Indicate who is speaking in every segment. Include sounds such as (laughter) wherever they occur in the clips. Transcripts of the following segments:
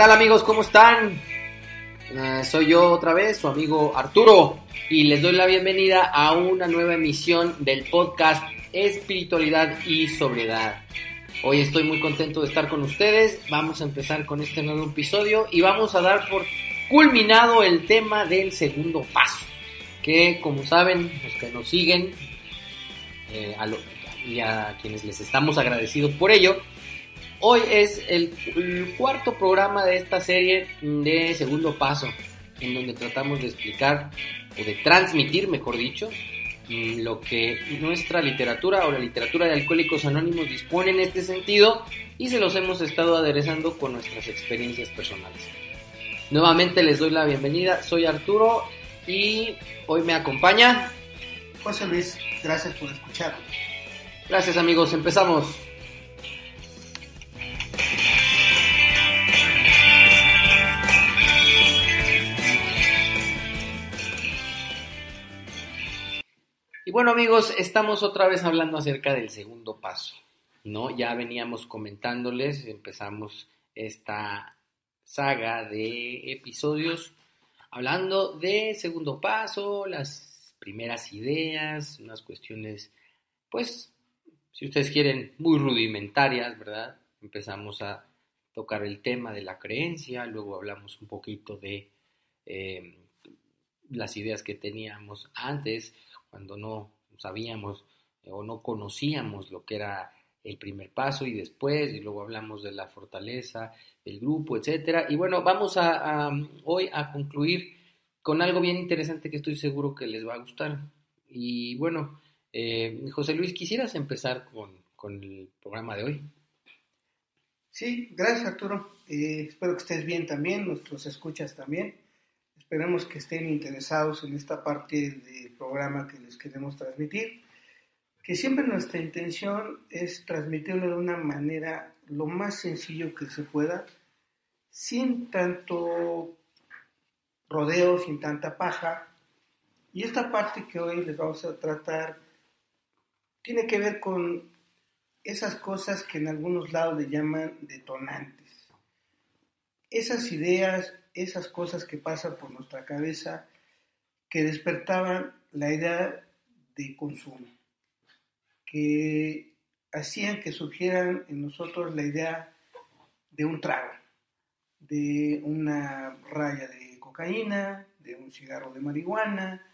Speaker 1: ¿Qué tal amigos? ¿Cómo están? Uh, soy yo otra vez, su amigo Arturo, y les doy la bienvenida a una nueva emisión del podcast Espiritualidad y Sobriedad. Hoy estoy muy contento de estar con ustedes, vamos a empezar con este nuevo episodio y vamos a dar por culminado el tema del segundo paso, que como saben, los que nos siguen eh, y a quienes les estamos agradecidos por ello, Hoy es el, cuarto programa de esta serie de Segundo Paso, en donde tratamos de explicar, o de transmitir, mejor dicho, mm, lo que nuestra literatura o la literatura de Alcohólicos Anónimos dispone en este sentido y se los hemos estado aderezando con nuestras experiencias personales. Nuevamente les doy la bienvenida, soy Arturo y hoy me acompaña
Speaker 2: José Luis, gracias por escucharnos.
Speaker 1: Gracias amigos, empezamos. Y bueno amigos, estamos otra vez hablando acerca del segundo paso, ¿no? Ya veníamos comentándoles, empezamos esta saga de episodios hablando de segundo paso, las primeras ideas, unas cuestiones, pues, si ustedes quieren, muy rudimentarias, ¿verdad? Empezamos a tocar el tema de la creencia, luego hablamos un poquito de eh, las ideas que teníamos antes, cuando no sabíamos eh, o no conocíamos lo que era el primer paso y después, y luego hablamos de la fortaleza del grupo, etcétera. Y bueno, vamos a, hoy a concluir con algo bien interesante que estoy seguro que les va a gustar. Y bueno, eh, José Luis, ¿quisieras empezar con, con, el programa de hoy?
Speaker 2: Sí, gracias Arturo. Eh, espero que estés bien también, nuestros escuchas también. Esperemos que estén interesados en esta parte del programa que les queremos transmitir, que siempre nuestra intención es transmitirlo de una manera lo más sencillo que se pueda, sin tanto rodeo, sin tanta paja. Y esta parte que hoy les vamos a tratar tiene que ver con esas cosas que en algunos lados le llaman detonantes. Esas ideas esas cosas que pasan por nuestra cabeza que despertaban la idea de consumo, que hacían que surgieran en nosotros la idea de un trago, de una raya de cocaína, de un cigarro de marihuana,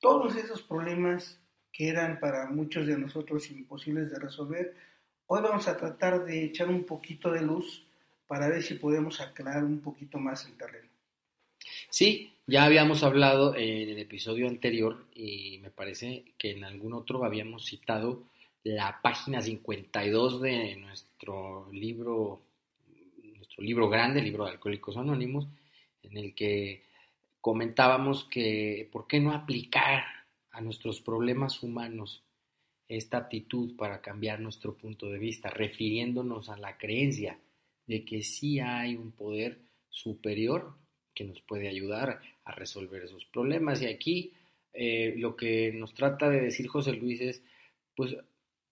Speaker 2: todos esos problemas que eran para muchos de nosotros imposibles de resolver, hoy vamos a tratar de echar un poquito de luz para ver si podemos aclarar un poquito más el terreno.
Speaker 1: Sí, ya habíamos hablado en el episodio anterior y me parece que en algún otro habíamos citado la página 52 de nuestro libro, nuestro libro grande, el libro de Alcohólicos Anónimos, en el que comentábamos que por qué no aplicar a nuestros problemas humanos esta actitud para cambiar nuestro punto de vista, refiriéndonos a la creencia de que sí hay un poder superior que nos puede ayudar a resolver esos problemas. Y aquí eh, lo que nos trata de decir José Luis es, pues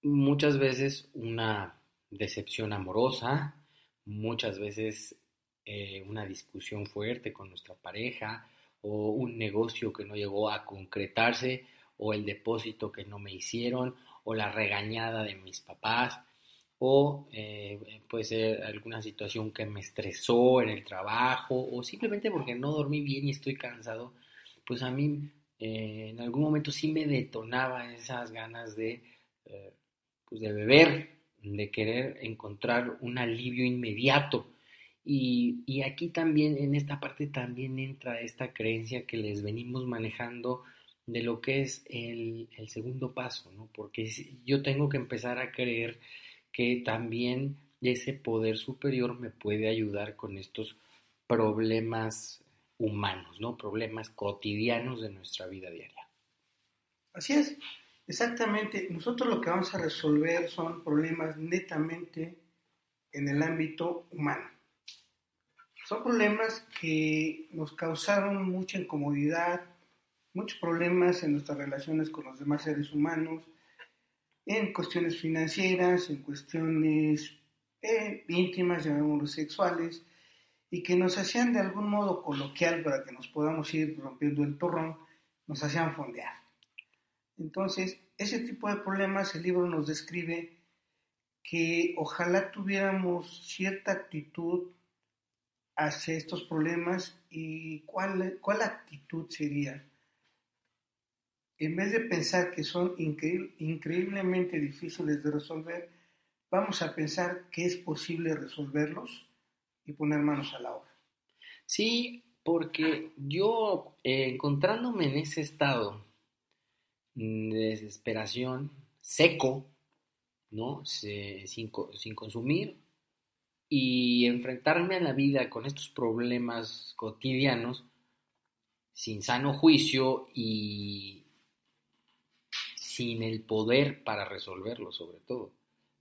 Speaker 1: muchas veces una decepción amorosa, muchas veces eh, una discusión fuerte con nuestra pareja o un negocio que no llegó a concretarse o el depósito que no me hicieron o la regañada de mis papás o eh, puede ser alguna situación que me estresó en el trabajo o simplemente porque no dormí bien y estoy cansado, pues a mí eh, en algún momento sí me detonaba esas ganas de, eh, pues de beber, de querer encontrar un alivio inmediato. Y, y, aquí también, en esta parte también entra esta creencia que les venimos manejando de lo que es el, el segundo paso, ¿no? Porque yo tengo que empezar a creer que también ese poder superior me puede ayudar con estos problemas humanos, ¿no? Problemas cotidianos de nuestra vida diaria.
Speaker 2: Así es, exactamente. Nosotros lo que vamos a resolver son problemas netamente en el ámbito humano. Son problemas que nos causaron mucha incomodidad, muchos problemas en nuestras relaciones con los demás seres humanos, en cuestiones financieras, en cuestiones eh, íntimas, llamémoslo sexuales, y que nos hacían de algún modo coloquial para que nos podamos ir rompiendo el torrón, nos hacían fondear. Entonces, ese tipo de problemas el libro nos describe que ojalá tuviéramos cierta actitud hacia estos problemas y cuál, cuál actitud sería. En vez de pensar que son increíblemente difíciles de resolver, vamos a pensar que es posible resolverlos y poner manos a la obra.
Speaker 1: Sí, porque yo eh, encontrándome en ese estado de desesperación, seco, ¿no? sin, sin consumir y enfrentarme a la vida con estos problemas cotidianos sin sano juicio y sin el poder para resolverlo sobre todo.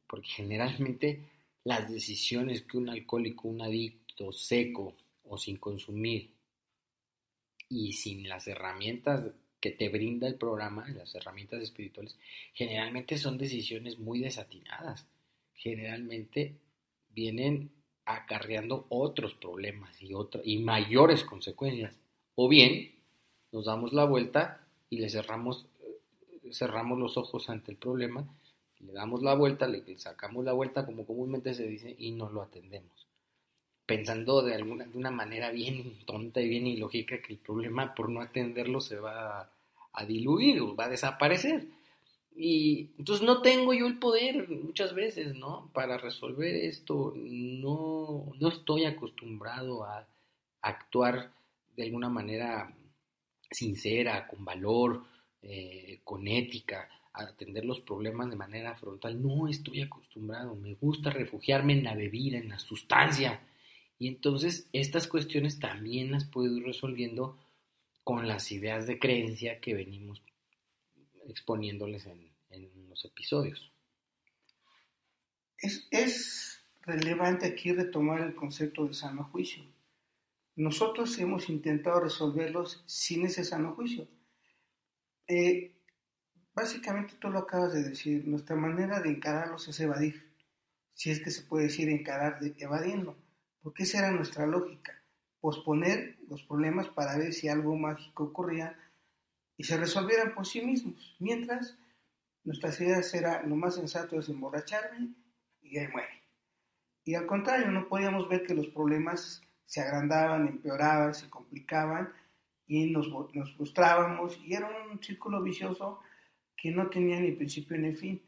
Speaker 1: Porque generalmente las decisiones que un alcohólico, un adicto seco o sin consumir y sin las herramientas que te brinda el programa, las herramientas espirituales, generalmente son decisiones muy desatinadas. Generalmente vienen acarreando otros problemas y, y mayores consecuencias. O bien nos damos la vuelta y le cerramos, cerramos los ojos ante el problema, le damos la vuelta, le sacamos la vuelta como comúnmente se dice y no lo atendemos. Pensando de, alguna, de una manera bien tonta y bien ilógica que el problema por no atenderlo se va a, diluir o va a desaparecer. Y entonces no tengo yo el poder muchas veces, ¿no? Para resolver esto, no, no estoy acostumbrado a actuar de alguna manera sincera, con valor, eh, con ética, atender los problemas de manera frontal. No estoy acostumbrado, me gusta refugiarme en la bebida, en la sustancia. Y entonces estas cuestiones también las puedo ir resolviendo con las ideas de creencia que venimos exponiéndoles en, los episodios.
Speaker 2: Es, relevante aquí retomar el concepto de sano juicio. Nosotros hemos intentado resolverlos sin ese sano juicio. Eh, básicamente tú lo acabas de decir, nuestra manera de encararlos es evadir, si es que se puede decir encarar evadiendo, porque esa era nuestra lógica, posponer los problemas para ver si algo mágico ocurría y se resolvieran por sí mismos. Mientras, nuestras ideas era lo más sensato es emborracharme y ahí muere. Y al contrario, no podíamos ver que los problemas se agrandaban, empeoraban, se complicaban y nos, nos frustrábamos y era un círculo vicioso que no tenía ni principio ni fin.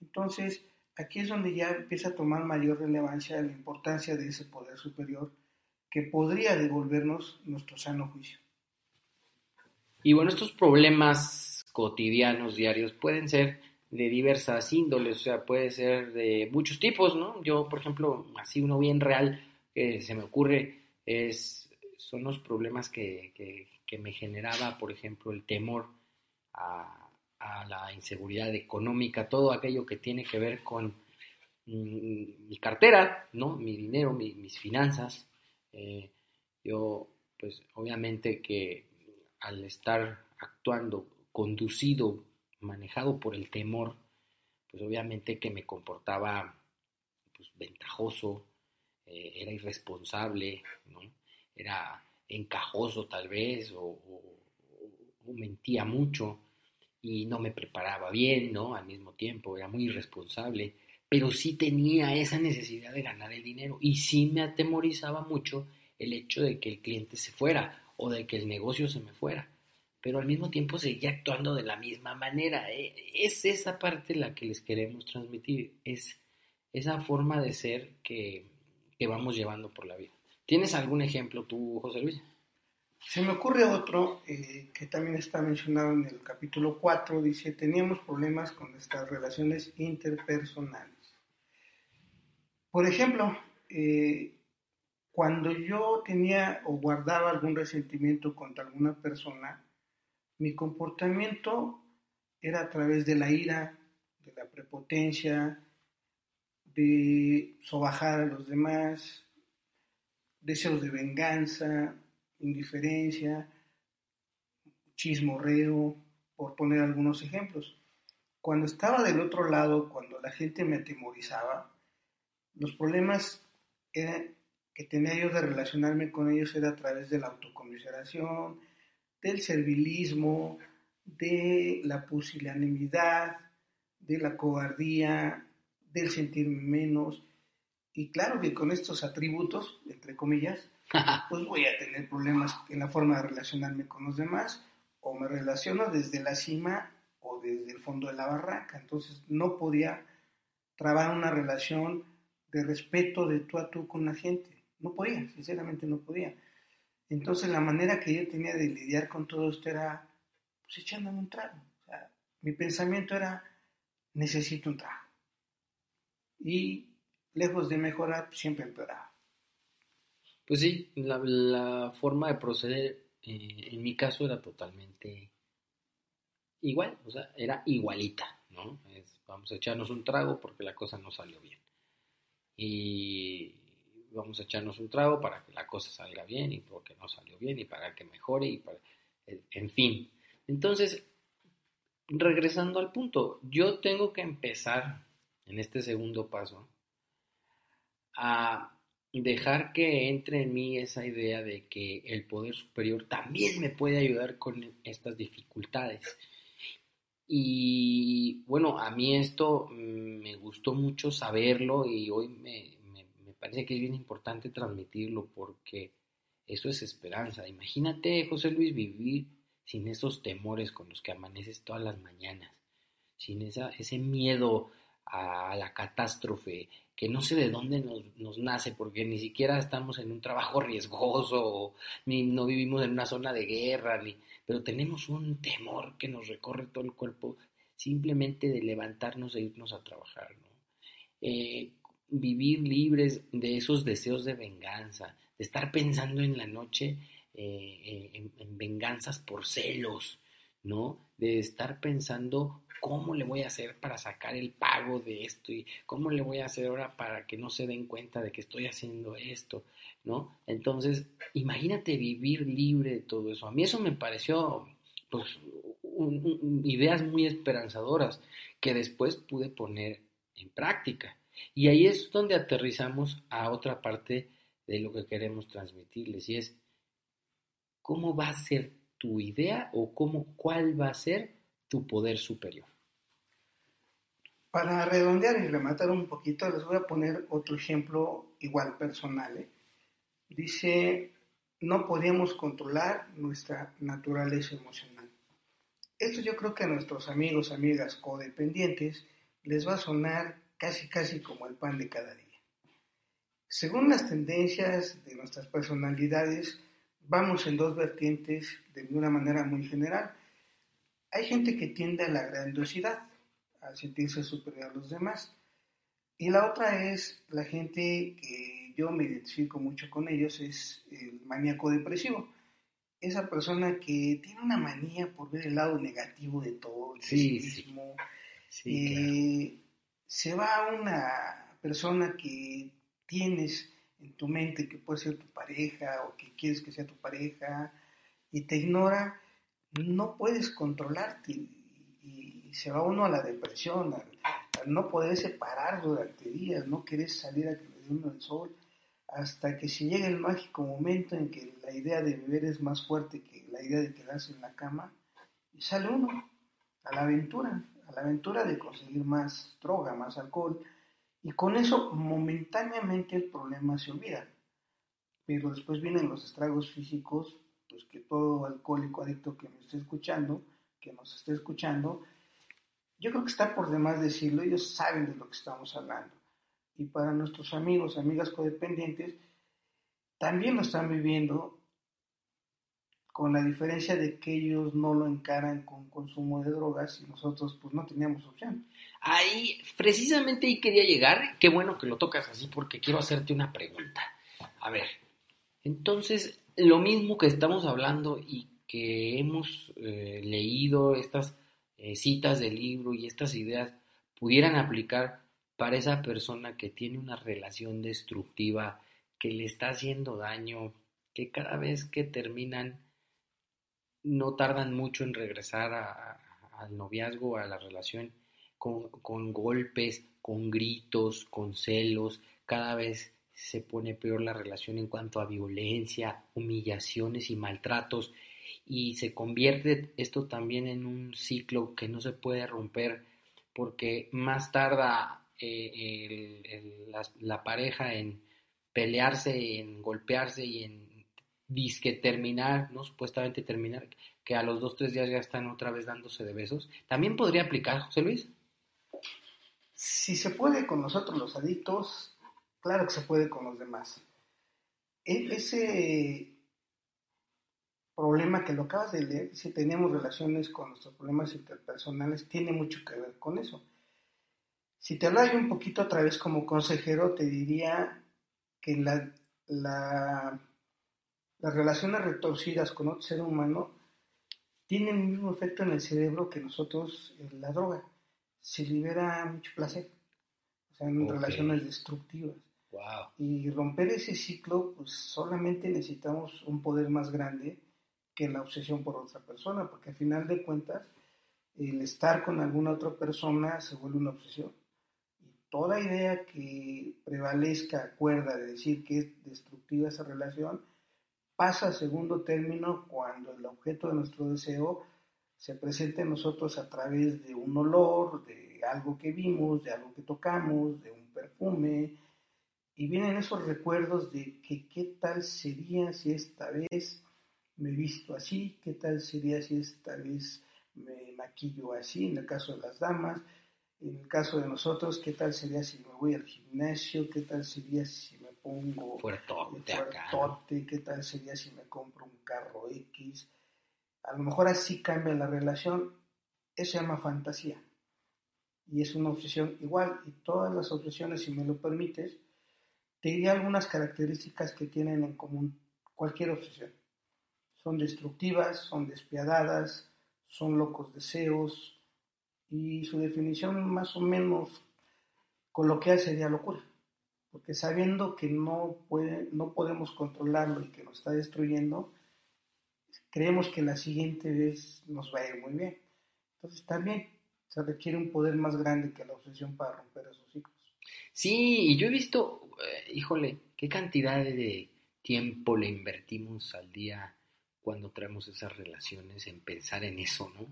Speaker 2: Entonces, aquí es donde ya empieza a tomar mayor relevancia la importancia de ese poder superior que podría devolvernos nuestro sano juicio.
Speaker 1: Y bueno, estos problemas cotidianos, diarios, pueden ser de diversas índoles, o sea, puede ser de muchos tipos, ¿no? Yo, por ejemplo, así uno bien real que se me ocurre es, son los problemas que, que, me generaba, por ejemplo, el temor a, la inseguridad económica, todo aquello que tiene que ver con mm, mi cartera, ¿no? Mi dinero, mis finanzas. Eh, yo, pues, obviamente que al estar actuando conducido, manejado por el temor, pues obviamente que me comportaba pues, ventajoso, eh, era irresponsable, ¿no? era encajoso tal vez, o, mentía mucho y no me preparaba bien, ¿no? Al mismo tiempo, era muy irresponsable, pero sí tenía esa necesidad de ganar el dinero y sí me atemorizaba mucho el hecho de que el cliente se fuera o de que el negocio se me fuera, pero al mismo tiempo seguía actuando de la misma manera. E, es esa parte la que les queremos transmitir, es esa forma de ser que, vamos llevando por la vida. ¿Tienes algún ejemplo tú, José Luis?
Speaker 2: Se me ocurre otro eh, que también está mencionado en el capítulo 4, dice, teníamos problemas con nuestras relaciones interpersonales. Por ejemplo, eh, cuando yo tenía o guardaba algún resentimiento contra alguna persona, mi comportamiento era a través de la ira, de la prepotencia, de sobajar a los demás, deseos de venganza, indiferencia, chismorreo, por poner algunos ejemplos. Cuando estaba del otro lado, cuando la gente me atemorizaba, los problemas que tenía yo de relacionarme con ellos era a través de la autocomiseración, del servilismo, de la pusilanimidad, de la cobardía, del sentirme menos. Y claro que con estos atributos, entre comillas, (laughs) pues voy a tener problemas en la forma de relacionarme con los demás, o me relaciono desde la cima o desde el fondo de la barranca. Entonces no podía trabar una relación de respeto de tú a tú con la gente. No podía, sinceramente no podía. Entonces la manera que yo tenía de lidiar con todo esto era pues echándome un trago. O sea, mi pensamiento era necesito un trago. Y lejos de mejorar, siempre empeoraba.
Speaker 1: Pues sí, la, forma de proceder eh, en mi caso era totalmente igual, o sea, era igualita, ¿no? vamos a echarnos un trago porque la cosa no salió bien. Y vamos a echarnos un trago para que la cosa salga bien y porque no salió bien y para que mejore y para, en fin. Entonces, regresando al punto, yo tengo que empezar en este segundo paso a dejar que entre en mí esa idea de que el poder superior también me puede ayudar con estas dificultades. Y bueno, a mí esto mm, me gustó mucho saberlo y hoy me, me parece que es bien importante transmitirlo porque eso es esperanza. Imagínate, José Luis, vivir sin esos temores con los que amaneces todas las mañanas, sin esa, ese miedo a la catástrofe, que no sé de dónde nos, nace, porque ni siquiera estamos en un trabajo riesgoso, ni no vivimos en una zona de guerra, ni, pero tenemos un temor que nos recorre todo el cuerpo simplemente de levantarnos e irnos a trabajar. ¿no? Eh, vivir libres de esos deseos de venganza, de estar pensando en la noche eh, en, venganzas por celos, ¿no? De estar pensando cómo le voy a hacer para sacar el pago de esto y cómo le voy a hacer ahora para que no se den cuenta de que estoy haciendo esto, ¿no? Entonces, imagínate vivir libre de todo eso. A mí eso me pareció, pues, ideas muy esperanzadoras que después pude poner en práctica. Y ahí es donde aterrizamos a otra parte de lo que queremos transmitirles y es cómo va a ser tu idea o cómo, cuál va a ser tu poder superior.
Speaker 2: Para redondear y rematar un poquito, les voy a poner otro ejemplo igual personal. ¿eh? Dice, no podíamos controlar nuestra naturaleza emocional. Esto yo creo que a nuestros amigos, amigas codependientes les va a sonar casi, casi como el pan de cada día. Según las tendencias de nuestras personalidades, vamos en dos vertientes de una manera muy general. Hay gente que tiende a la grandiosidad, a sentirse superior a los demás. Y la otra es la gente que yo me identifico mucho con ellos, es el maníaco depresivo. Esa persona que tiene una manía por ver el lado negativo de todo, el sí, mismo. Eh, se va a una persona que tienes en tu mente que puede ser tu pareja o que quieres que sea tu pareja y te ignora, no puedes controlarte y, se va uno a la depresión, al, no poder separar durante días, no querés salir a que le dé uno el sol, hasta que si llega el mágico momento en que la idea de beber es más fuerte que la idea de quedarse en la cama, y sale uno a la aventura, a la aventura de conseguir más droga, más alcohol, y con eso momentáneamente el problema se olvida. Pero después vienen los estragos físicos, pues que todo alcohólico adicto que me esté escuchando, que nos esté escuchando, yo creo que está por demás decirlo, ellos saben de lo que estamos hablando. Y para nuestros amigos, amigas codependientes, también lo están viviendo con la diferencia de que ellos no lo encaran con consumo de drogas y nosotros pues no teníamos opción.
Speaker 1: Ahí, precisamente ahí quería llegar, qué bueno que lo tocas así porque quiero hacerte una pregunta. A ver, entonces, lo mismo que estamos hablando y que hemos eh, leído estas eh, citas del libro y estas ideas pudieran aplicar para esa persona que tiene una relación destructiva, que le está haciendo daño, que cada vez que terminan no tardan mucho en regresar al noviazgo, a la relación, con, golpes, con gritos, con celos, cada vez se pone peor la relación en cuanto a violencia, humillaciones y maltratos y se convierte esto también en un ciclo que no se puede romper porque más tarda eh, la, pareja en pelearse, en golpearse y en disque terminar, ¿no? Supuestamente terminar, que a los dos, tres días ya están otra vez dándose de besos. ¿También podría aplicar, José Luis?
Speaker 2: Si se puede con nosotros los adictos, claro que se puede con los demás. E, ese problema que lo acabas de leer, si tenemos relaciones con nuestros problemas interpersonales, tiene mucho que ver con eso. Si te hablara un poquito otra vez como consejero, te diría que la, la, las relaciones retorcidas con otro ser humano tienen el mismo efecto en el cerebro que nosotros en la droga. Se libera mucho placer, o sea, en relaciones destructivas. Y romper ese ciclo, pues solamente necesitamos un poder más grande que la obsesión por otra persona, porque al final de cuentas, el estar con alguna otra persona se vuelve una obsesión. Y toda idea que prevalezca acuerda de decir que es destructiva esa relación, pasa a segundo término cuando el objeto de nuestro deseo se presenta en nosotros a través de un olor, de algo que vimos, de algo que tocamos, de un perfume, y vienen esos recuerdos de que qué tal sería si esta vez me visto así, qué tal sería si esta vez me maquillo así, en el caso de las damas, en el caso de nosotros, qué tal sería si me voy al gimnasio, qué tal sería si pongo
Speaker 1: fuertote,
Speaker 2: fuertote qué tal sería si me compro un carro X. A lo mejor así cambia la relación, eso se llama fantasía. Y es una obsesión igual, y todas las obsesiones, si me lo permites, te diré algunas características que tienen en común cualquier obsesión son destructivas, son despiadadas, son locos deseos y su definición más o menos coloquial sería locura, porque sabiendo que no, puede, no podemos controlarlo y que nos está destruyendo, creemos que la siguiente vez nos va a ir muy bien. Entonces también se requiere un poder más grande que la obsesión para romper esos ciclos.
Speaker 1: Sí, y yo he visto, eh, híjole, qué cantidad de tiempo le invertimos al día cuando traemos esas relaciones en pensar en eso, ¿no?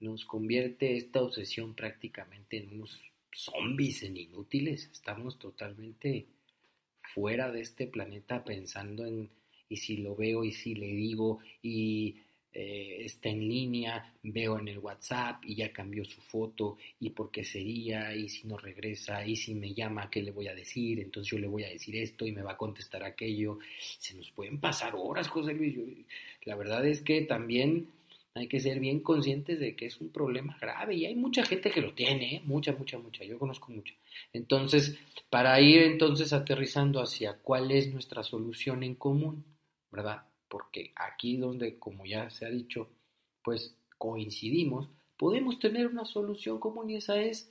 Speaker 1: Nos convierte esta obsesión prácticamente en unos zombies, en inútiles. Estamos totalmente fuera de este planeta pensando en y si lo veo y si le digo y eh, está en línea, veo en el WhatsApp y ya cambió su foto y por qué sería y si no regresa y si me llama, ¿qué le voy a decir? Entonces yo le voy a decir esto y me va a contestar aquello. Se nos pueden pasar horas, José Luis. la verdad es que también hay que ser bien conscientes de que es un problema grave y hay mucha gente que lo tiene, ¿eh? mucha, mucha, mucha, yo conozco mucha. Entonces, para ir entonces aterrizando hacia cuál es nuestra solución en común, ¿verdad? porque aquí donde, como ya se ha dicho, pues coincidimos, podemos tener una solución común y esa es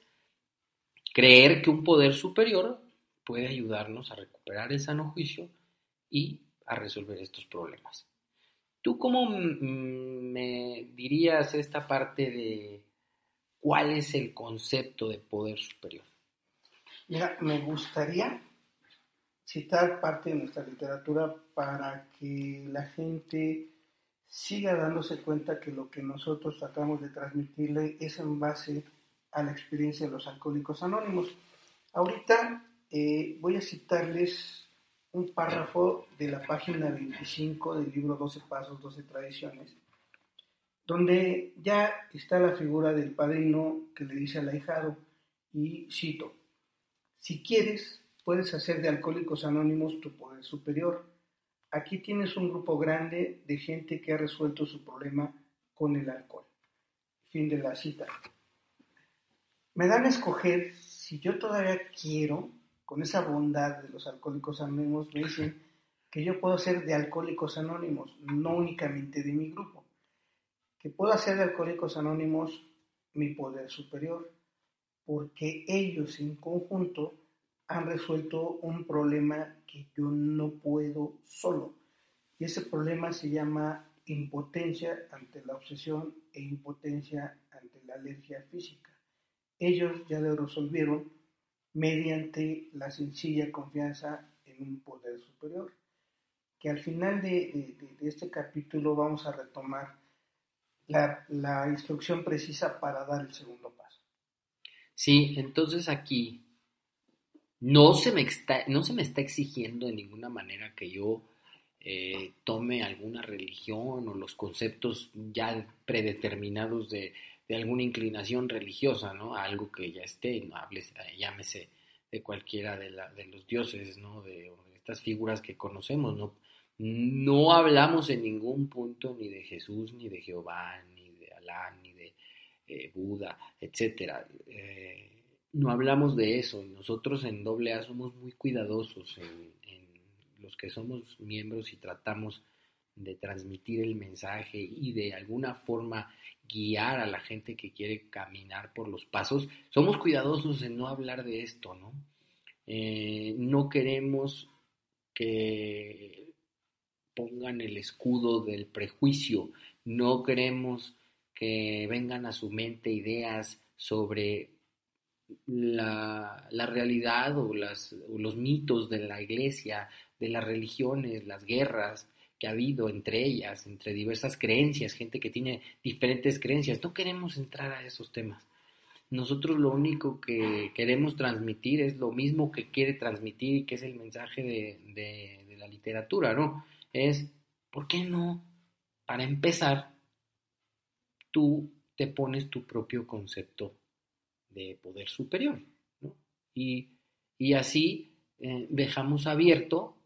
Speaker 1: creer que un poder superior puede ayudarnos a recuperar el sano juicio y a resolver estos problemas. ¿Tú cómo me dirías esta parte de cuál es el concepto de poder superior?
Speaker 2: Mira, me gustaría citar parte de nuestra literatura para que la gente siga dándose cuenta que lo que nosotros tratamos de transmitirle es en base a la experiencia de los alcohólicos anónimos. Ahorita eh, voy a citarles un párrafo de la página 25 del libro 12 Pasos, 12 Tradiciones, donde ya está la figura del padrino que le dice al ahijado, y cito, si quieres, puedes hacer de Alcohólicos Anónimos tu poder superior. Aquí tienes un grupo grande de gente que ha resuelto su problema con el alcohol. Fin de la cita. Me dan a escoger si yo todavía quiero, con esa bondad de los Alcohólicos Anónimos, me dicen que yo puedo ser de Alcohólicos Anónimos, no únicamente de mi grupo. Que puedo hacer de Alcohólicos Anónimos mi poder superior, porque ellos en conjunto han resuelto un problema que yo no puedo solo. Y ese problema se llama impotencia ante la obsesión e impotencia ante la alergia física. Ellos ya lo resolvieron mediante la sencilla confianza en un poder superior. Que al final de, este capítulo vamos a retomar la, instrucción precisa para dar el segundo paso.
Speaker 1: Sí, entonces aquí no se me está, no se me está exigiendo de ninguna manera que yo eh, tome alguna religión o los conceptos ya predeterminados de, alguna inclinación religiosa, ¿no? Algo que ya esté, no hables, llámese de cualquiera de, de los dioses, ¿no? De, estas figuras que conocemos, ¿no? No hablamos en ningún punto ni de Jesús, ni de Jehová, ni de Alá, ni de eh, Buda, etcétera. Eh, no hablamos de eso. Nosotros en AA somos muy cuidadosos en, los que somos miembros y tratamos de transmitir el mensaje y de alguna forma guiar a la gente que quiere caminar por los pasos. Somos cuidadosos en no hablar de esto, ¿no? Eh, no queremos que pongan el escudo del prejuicio, no queremos que vengan a su mente ideas sobre la, realidad o, las, los mitos de la iglesia, de las religiones, las guerras que ha habido entre ellas, entre diversas creencias, gente que tiene diferentes creencias. No queremos entrar a esos temas. Nosotros lo único que queremos transmitir es lo mismo que quiere transmitir y que es el mensaje de, de la literatura, ¿no? Es, ¿por qué no? Para empezar, tú te pones tu propio concepto de poder superior. ¿no? Y, y, así eh, dejamos abierto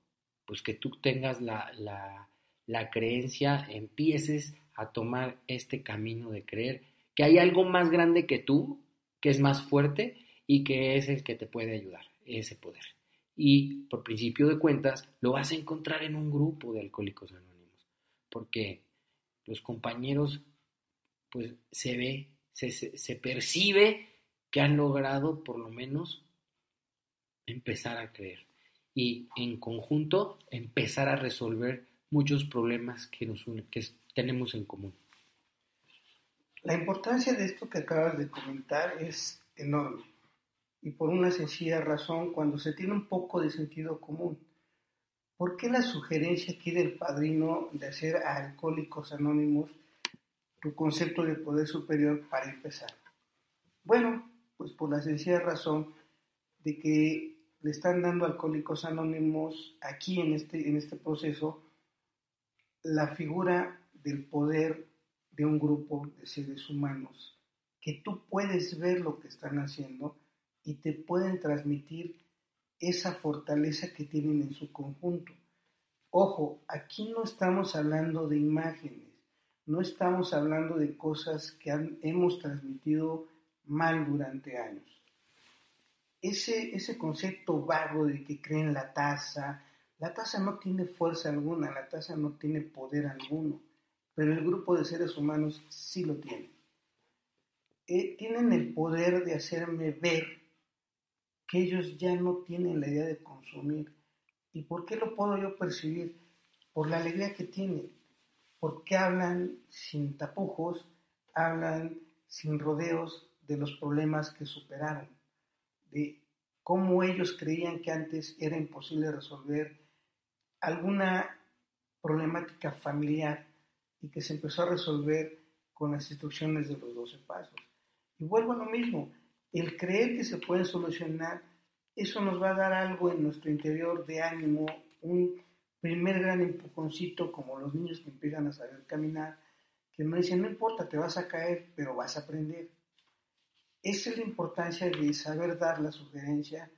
Speaker 1: pues que tú tengas la, la, la creencia, empieces a tomar este camino de creer que hay algo más grande que tú, que es más fuerte y que es el que te puede ayudar, ese poder. Y por principio de cuentas, lo vas a encontrar en un grupo de alcohólicos anónimos, porque los compañeros, pues se ve, se, se, se percibe que han logrado por lo menos empezar a creer y en conjunto empezar a resolver muchos problemas que, nos que tenemos en común.
Speaker 2: La importancia de esto que acabas de comentar es enorme y por una sencilla razón cuando se tiene un poco de sentido común. ¿Por qué la sugerencia aquí del padrino de hacer a Alcohólicos Anónimos tu concepto de poder superior para empezar? Bueno, pues por la sencilla razón de que le están dando Alcohólicos Anónimos aquí en este, en este proceso la figura del poder de un grupo de seres humanos, que tú puedes ver lo que están haciendo y te pueden transmitir esa fortaleza que tienen en su conjunto. Ojo, aquí no estamos hablando de imágenes, no estamos hablando de cosas que hemos transmitido mal durante años. Ese, ese concepto vago de que creen la taza, la taza no tiene fuerza alguna, la taza no tiene poder alguno, pero el grupo de seres humanos sí lo tiene. Eh, tienen el poder de hacerme ver que ellos ya no tienen la idea de consumir. ¿Y por qué lo puedo yo percibir? Por la alegría que tienen, porque hablan sin tapujos, hablan sin rodeos, de los problemas que superaron, de cómo ellos creían que antes era imposible resolver alguna problemática familiar y que se empezó a resolver con las instrucciones de los 12 pasos. Y vuelvo a lo mismo, el creer que se puede solucionar, eso nos va a dar algo en nuestro interior de ánimo, un primer gran empujoncito como los niños que empiezan a saber caminar, que me dicen, no importa, te vas a caer, pero vas a aprender. Esa es la importancia de saber dar la sugerencia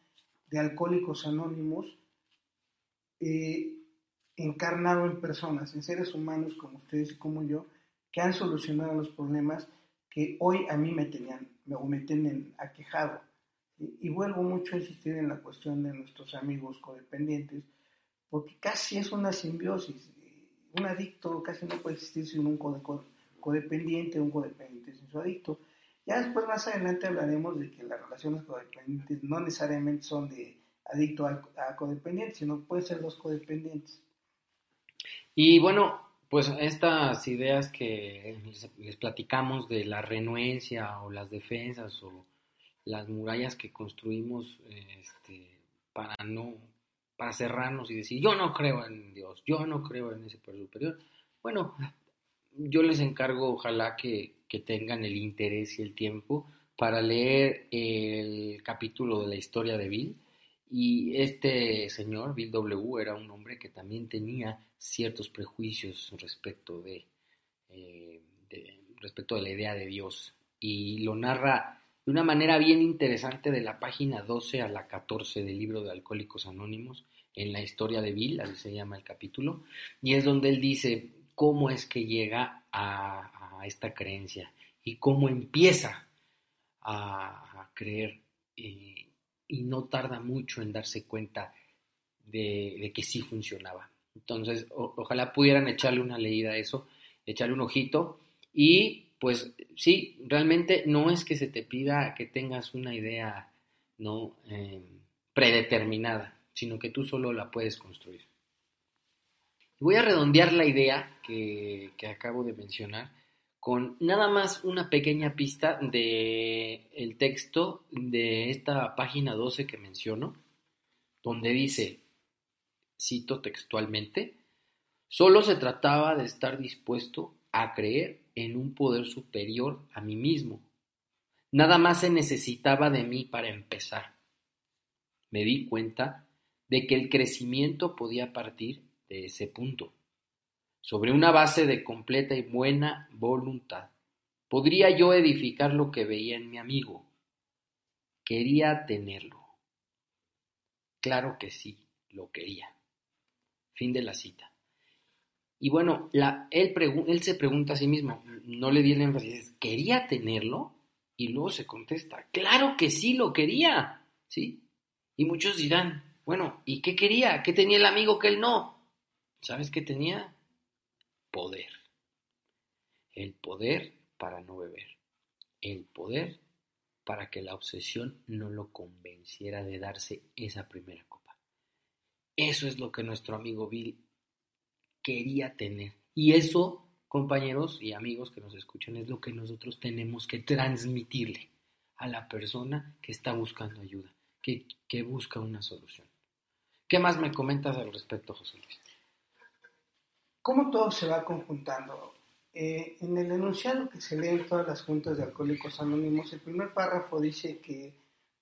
Speaker 2: de alcohólicos anónimos eh, encarnado en personas, en seres humanos como ustedes y como yo, que han solucionado los problemas que hoy a mí me tenían o me tienen aquejado. Y vuelvo mucho a insistir en la cuestión de nuestros amigos codependientes, porque casi es una simbiosis. Un adicto casi no puede existir sin un codependiente, un codependiente sin su adicto. Ya después, más adelante, hablaremos de que las relaciones codependientes no necesariamente son de adicto a, codependiente, sino pueden ser dos codependientes.
Speaker 1: Y bueno, pues estas ideas que les, platicamos de la renuencia o las defensas o las murallas que construimos este, para no para cerrarnos y decir, yo no creo en Dios, yo no creo en ese poder superior. Bueno, yo les encargo, ojalá que, que tengan el interés y el tiempo para leer el capítulo de la historia de Bill. Y este señor, Bill W., era un hombre que también tenía ciertos prejuicios respecto de, eh, de, la idea de Dios. Y lo narra de una manera bien interesante de la página 12 a la 14 del libro de Alcohólicos Anónimos, en la historia de Bill, así se llama el capítulo, y es donde él dice cómo es que llega a, a esta creencia y cómo empieza a, creer y no tarda mucho en darse cuenta de, que sí funcionaba. Entonces, ojalá pudieran echarle una leída a eso, echarle un ojito y pues sí, realmente no es que se te pida que tengas una idea no eh, predeterminada, sino que tú solo la puedes construir. Voy a redondear la idea que acabo de mencionar con nada más una pequeña pista de el texto de esta página 12 que menciono, donde dice, cito textualmente, solo se trataba de estar dispuesto a creer en un poder superior a mí mismo. Nada más se necesitaba de mí para empezar. Me di cuenta de que el crecimiento podía partir de ese punto. Sobre una base de completa y buena voluntad, podría yo edificar lo que veía en mi amigo. Quería tenerlo. Claro que sí, lo quería. Fin de la cita. Y bueno, la, él, se pregunta a sí mismo, no le di el énfasis, ¿quería tenerlo? Y luego se contesta, claro que sí lo quería, ¿sí? Y muchos dirán, bueno, ¿y qué quería? ¿Qué tenía el amigo que él no? ¿Sabes qué tenía? Poder. El poder para no beber. El poder para que la obsesión no lo convenciera de darse esa primera copa. Eso es lo que nuestro amigo Bill quería tener. Y eso, compañeros y amigos que nos escuchan, es lo que nosotros tenemos que transmitirle a la persona que está buscando ayuda, que, que busca una solución. ¿Qué más me comentas al respecto, José Luis?
Speaker 2: ¿Cómo todo se va conjuntando? Eh, en el enunciado que se lee en todas las juntas de Alcohólicos Anónimos, el primer párrafo dice que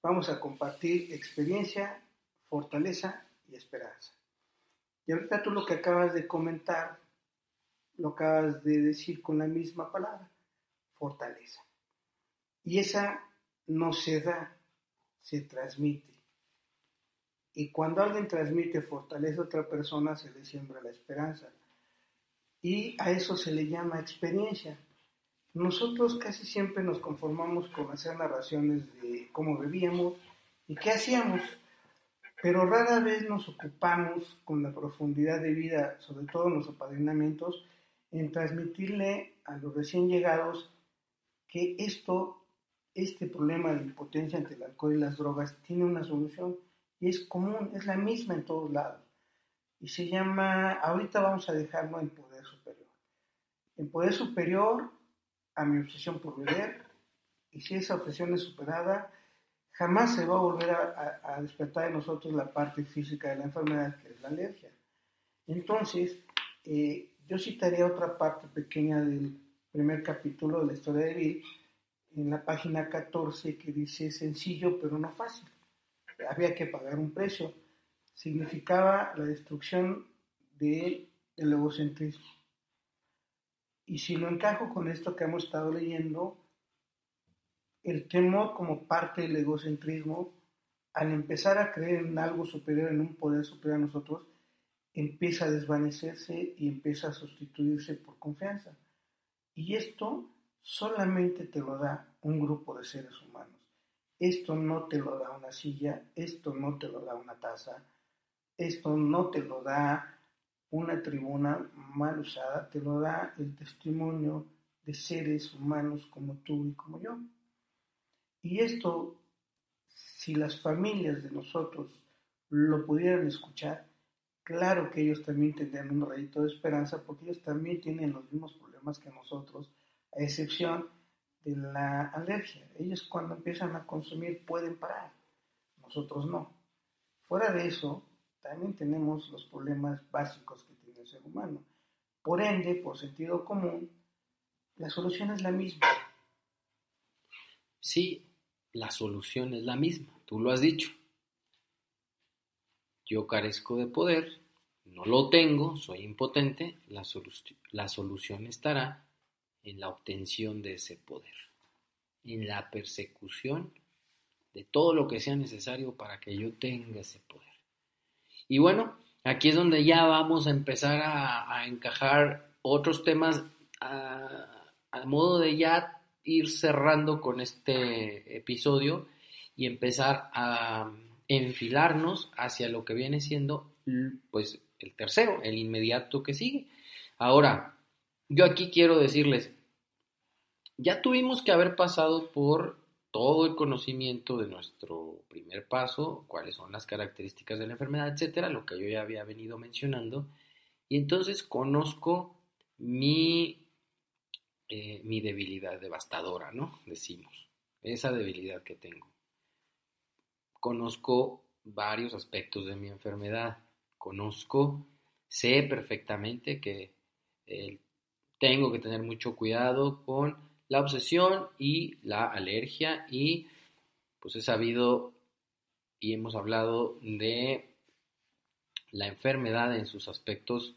Speaker 2: vamos a compartir experiencia, fortaleza y esperanza. Y ahorita tú lo que acabas de comentar, lo acabas de decir con la misma palabra, fortaleza. Y esa no se da, se transmite. Y cuando alguien transmite fortaleza a otra persona, se le siembra la esperanza. Y a eso se le llama experiencia. Nosotros casi siempre nos conformamos con hacer narraciones de cómo bebíamos y qué hacíamos pero rara vez nos ocupamos con la profundidad de vida, sobre todo en los apadrinamientos, en transmitirle a los recién llegados que esto, este problema de impotencia ante el alcohol y las drogas tiene una solución y es común, es la misma en todos lados. Y se llama, ahorita vamos a dejarlo en. En poder superior a mi obsesión por beber, y si esa obsesión es superada, jamás se va a volver a, despertar en nosotros la parte física de la enfermedad, que es la alergia. Entonces, eh, yo citaría otra parte pequeña del primer capítulo de la historia de Bill, en la página 14, que dice sencillo pero no fácil. Había que pagar un precio. Significaba la destrucción del egocentrismo. Y si lo encajo con esto que hemos estado leyendo, el temor como parte del egocentrismo, al empezar a creer en algo superior, en un poder superior a nosotros, empieza a desvanecerse y empieza a sustituirse por confianza. Y esto solamente te lo da un grupo de seres humanos. Esto no te lo da una silla, esto no te lo da una taza, esto no te lo da una tribuna mal usada, te lo da el testimonio de seres humanos como tú y como yo. Y esto, si las familias de nosotros lo pudieran escuchar, claro que ellos también tendrían un rayito de esperanza porque ellos también tienen los mismos problemas que nosotros, a excepción de la alergia. Ellos cuando empiezan a consumir pueden parar, nosotros no. Fuera de eso, también tenemos los problemas básicos que tiene el ser humano. Por ende, por sentido común, la solución es la misma.
Speaker 1: Sí, la solución es la misma, tú lo has dicho. Yo carezco de poder, no lo tengo, soy impotente, la, la solución estará en la obtención de ese poder, en la persecución de todo lo que sea necesario para que yo tenga ese poder. Y bueno, aquí es donde ya vamos a empezar a, encajar otros temas a, modo de ya ir cerrando con este episodio y empezar a enfilarnos hacia lo que viene siendo pues el tercero, el inmediato que sigue. Ahora, yo aquí quiero decirles, ya tuvimos que haber pasado por todo el conocimiento de nuestro primer paso, cuáles son las características de la enfermedad, etcétera, lo que yo ya había venido mencionando, y entonces conozco mi, eh, mi debilidad devastadora, ¿no? Decimos, esa debilidad que tengo. Conozco varios aspectos de mi enfermedad, conozco, sé perfectamente que eh, tengo que tener mucho cuidado con la obsesión y la alergia y pues he sabido y hemos hablado de la enfermedad en sus aspectos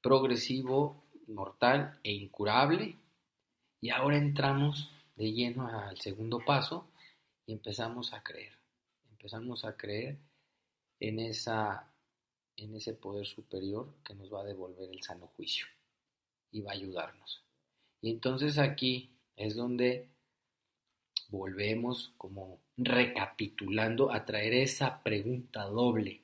Speaker 1: progresivo, mortal e incurable. Y ahora entramos de lleno al segundo paso y empezamos a creer. Empezamos a creer en, esa, en ese poder superior que nos va a devolver el sano juicio y va a ayudarnos. Y entonces aquí es donde volvemos como recapitulando a traer esa pregunta doble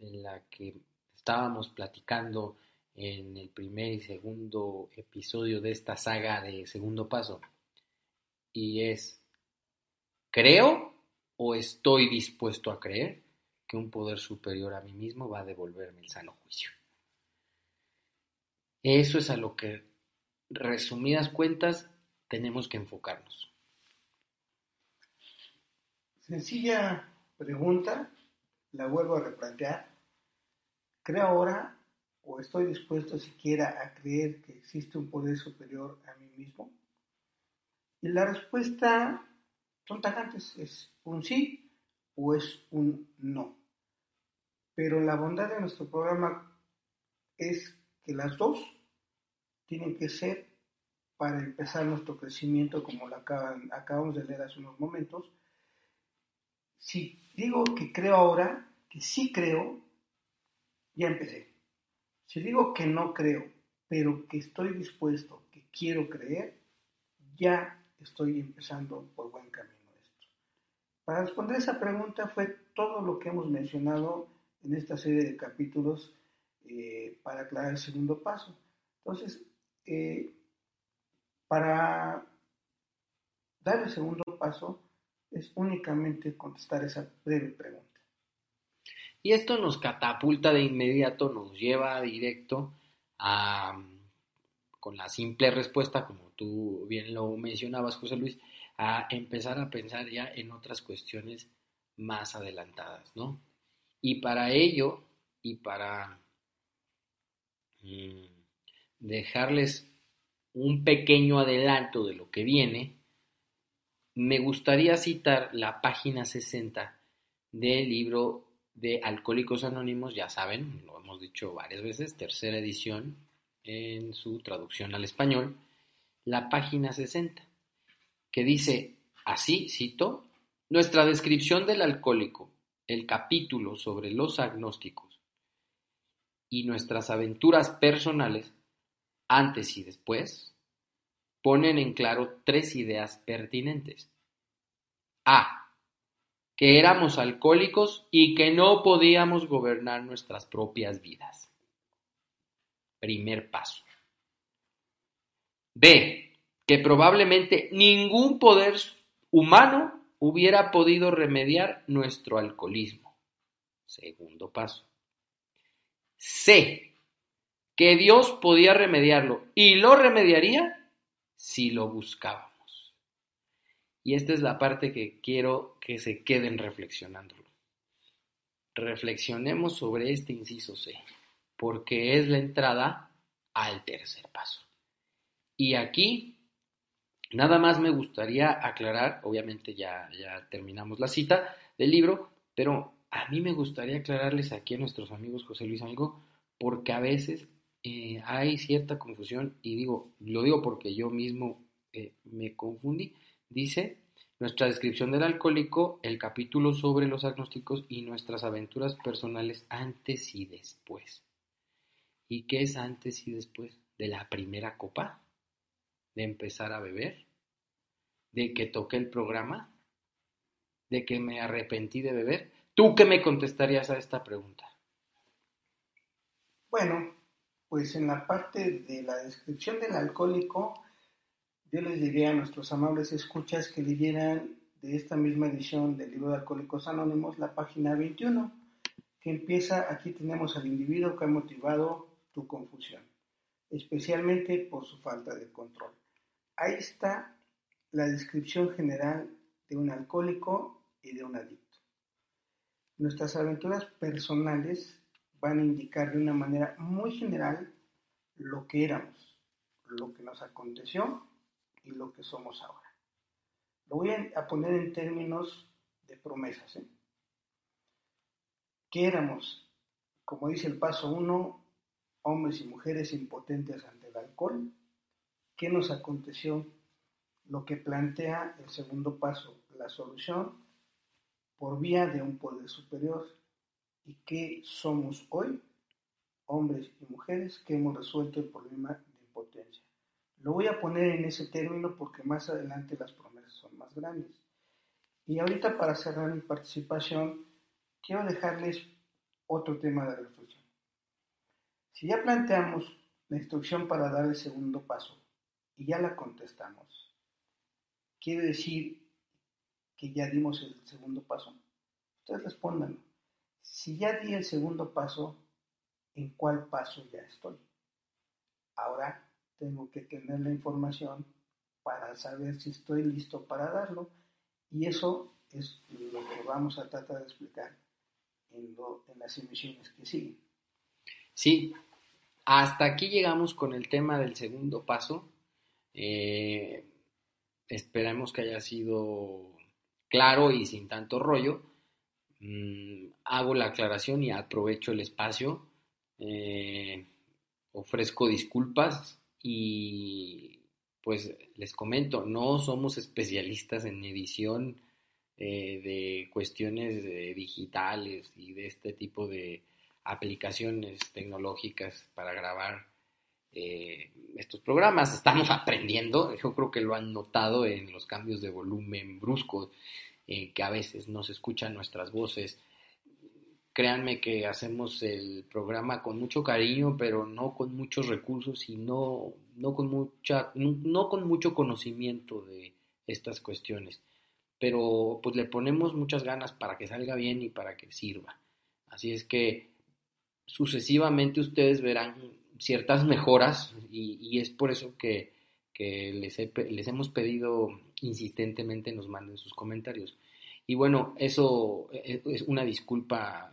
Speaker 1: en la que estábamos platicando en el primer y segundo episodio de esta saga de segundo paso. Y es, ¿creo o estoy dispuesto a creer que un poder superior a mí mismo va a devolverme el sano juicio? Eso es a lo que resumidas cuentas, tenemos que enfocarnos.
Speaker 2: Sencilla pregunta, la vuelvo a replantear. ¿Creo ahora o estoy dispuesto siquiera a creer que existe un poder superior a mí mismo? Y la respuesta son tajantes, es un sí o es un no. Pero la bondad de nuestro programa es que las dos tienen que ser para empezar nuestro crecimiento, como lo acabamos de leer hace unos momentos. Si digo que creo ahora, que sí creo, ya empecé. Si digo que no creo, pero que estoy dispuesto, que quiero creer, ya estoy empezando por buen camino esto. Para responder esa pregunta fue todo lo que hemos mencionado en esta serie de capítulos eh, para aclarar el segundo paso. Entonces, eh, para dar el segundo paso es únicamente contestar esa breve pregunta.
Speaker 1: Y esto nos catapulta de inmediato, nos lleva directo a, con la simple respuesta, como tú bien lo mencionabas, José Luis, a empezar a pensar ya en otras cuestiones más adelantadas, ¿no? Y para ello, y para mm, dejarles un pequeño adelanto de lo que viene, me gustaría citar la página 60 del libro de Alcohólicos Anónimos, ya saben, lo hemos dicho varias veces, tercera edición en su traducción al español, la página 60, que dice así, cito, nuestra descripción del alcohólico, el capítulo sobre los agnósticos y nuestras aventuras personales antes y después, ponen en claro tres ideas pertinentes. A. Que éramos alcohólicos y que no podíamos gobernar nuestras propias vidas. Primer paso. B. Que probablemente ningún poder humano hubiera podido remediar nuestro alcoholismo. Segundo paso. C que Dios podía remediarlo y lo remediaría si lo buscábamos. Y esta es la parte que quiero que se queden reflexionando. reflexionemos sobre este inciso C, porque es la entrada al tercer paso. Y aquí nada más me gustaría aclarar, obviamente ya, ya terminamos la cita del libro, pero a mí me gustaría aclararles aquí a nuestros amigos José Luis algo, porque a veces eh, hay cierta confusión, y digo, lo digo porque yo mismo eh, me confundí. Dice nuestra descripción del alcohólico, el capítulo sobre los agnósticos y nuestras aventuras personales antes y después. ¿Y qué es antes y después? De la primera copa, de empezar a beber, de que toqué el programa, de que me arrepentí de beber. ¿Tú qué me contestarías a esta pregunta?
Speaker 2: Bueno, pues en la parte de la descripción del alcohólico, yo les diría a nuestros amables escuchas que leyeran de esta misma edición del libro de Alcohólicos Anónimos la página 21, que empieza, aquí tenemos al individuo que ha motivado tu confusión, especialmente por su falta de control. Ahí está la descripción general de un alcohólico y de un adicto. Nuestras aventuras personales van a indicar de una manera muy general lo que éramos, lo que nos aconteció y lo que somos ahora. Lo voy a poner en términos de promesas. ¿eh? ¿Qué éramos? Como dice el paso 1, hombres y mujeres impotentes ante el alcohol. ¿Qué nos aconteció? Lo que plantea el segundo paso, la solución por vía de un poder superior y qué somos hoy, hombres y mujeres que hemos resuelto el problema de impotencia. Lo voy a poner en ese término porque más adelante las promesas son más grandes. Y ahorita para cerrar mi participación, quiero dejarles otro tema de reflexión. Si ya planteamos la instrucción para dar el segundo paso y ya la contestamos, quiere decir que ya dimos el segundo paso. Ustedes respondan. Si ya di el segundo paso, ¿en cuál paso ya estoy? Ahora tengo que tener la información para saber si estoy listo para darlo y eso es lo que vamos a tratar de explicar en, las emisiones que siguen.
Speaker 1: Sí, hasta aquí llegamos con el tema del segundo paso. Eh, esperamos que haya sido claro y sin tanto rollo. Mm, hago la aclaración y aprovecho el espacio. Eh, ofrezco disculpas y pues les comento, no somos especialistas en edición eh, de cuestiones eh, digitales y de este tipo de aplicaciones tecnológicas para grabar estos programas. Estamos (laughs) aprendiendo, yo creo que lo han notado en los cambios de volumen bruscos eh, que a veces no se escuchan nuestras voces. Créanme que hacemos el programa con mucho cariño, pero no con muchos recursos y no, no, con, mucha, no con mucho conocimiento de estas cuestiones. Pero pues le ponemos muchas ganas para que salga bien y para que sirva. Así es que sucesivamente ustedes verán ciertas mejoras y, es por eso que, les, les hemos pedido insistentemente nos manden sus comentarios. Y bueno, eso e, es una disculpa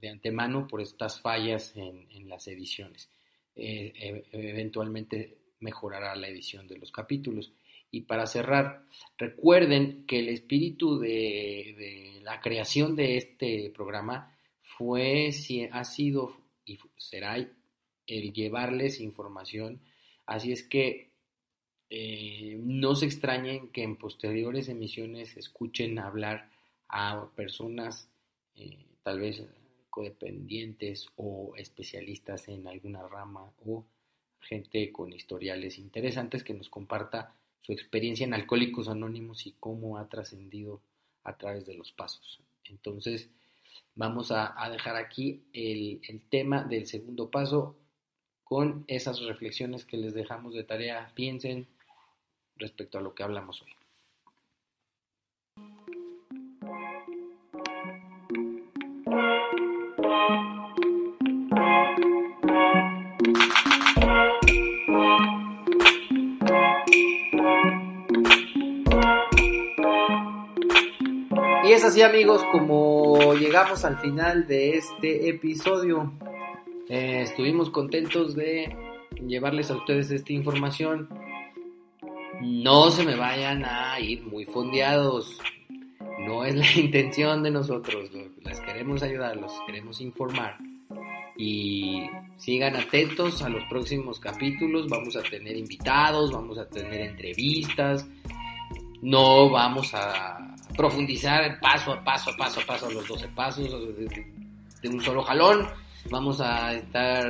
Speaker 1: de antemano por estas fallas en, las ediciones. Eh, e, eventualmente mejorará la edición de los capítulos. Y para cerrar, recuerden que el espíritu de, la creación de este programa fue, ha sido y será el llevarles información. Así es que eh, no se extrañen que en posteriores emisiones escuchen hablar a personas eh, tal vez codependientes o especialistas en alguna rama o gente con historiales interesantes que nos comparta su experiencia en Alcohólicos Anónimos y cómo ha trascendido a través de los pasos. Entonces, vamos a, dejar aquí el, el tema del segundo paso con esas reflexiones que les dejamos de tarea. Piensen, respecto a lo que hablamos hoy. así amigos como llegamos al final de este episodio. Eh, estuvimos contentos de llevarles a ustedes esta información. No se me vayan a ir muy fondeados. No es la (laughs) intención de nosotros. Les queremos ayudar, los queremos informar. Y sigan atentos a los próximos capítulos. Vamos a tener invitados, vamos a tener entrevistas. No vamos a profundizar paso a paso, a paso a paso, los 12 pasos de un solo jalón. Vamos a estar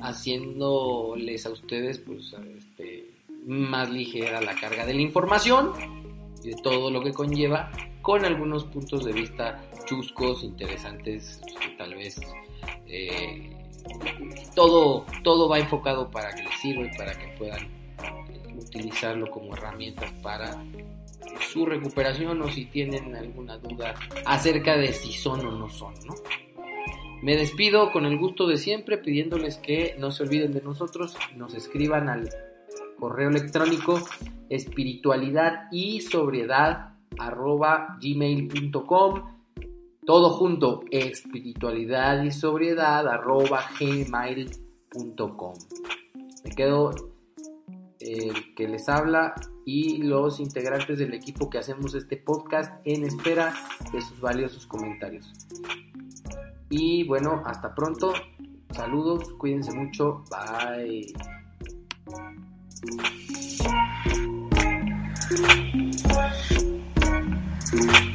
Speaker 1: haciéndoles a ustedes pues este, más ligera la carga de la información y de todo lo que conlleva con algunos puntos de vista chuscos, interesantes, tal vez eh, todo, todo va enfocado para que les sirva y para que puedan eh, utilizarlo como herramientas para su recuperación o si tienen alguna duda acerca de si son o no son, ¿no? Me despido con el gusto de siempre pidiéndoles que no se olviden de nosotros, nos escriban al correo electrónico espiritualidad y sobriedad arroba gmail.com todo junto espiritualidad y sobriedad arroba gmail.com me quedo el que les habla y los integrantes del equipo que hacemos este podcast en espera de sus valiosos comentarios. Y bueno, hasta pronto. Saludos, cuídense mucho. Bye. Thank you.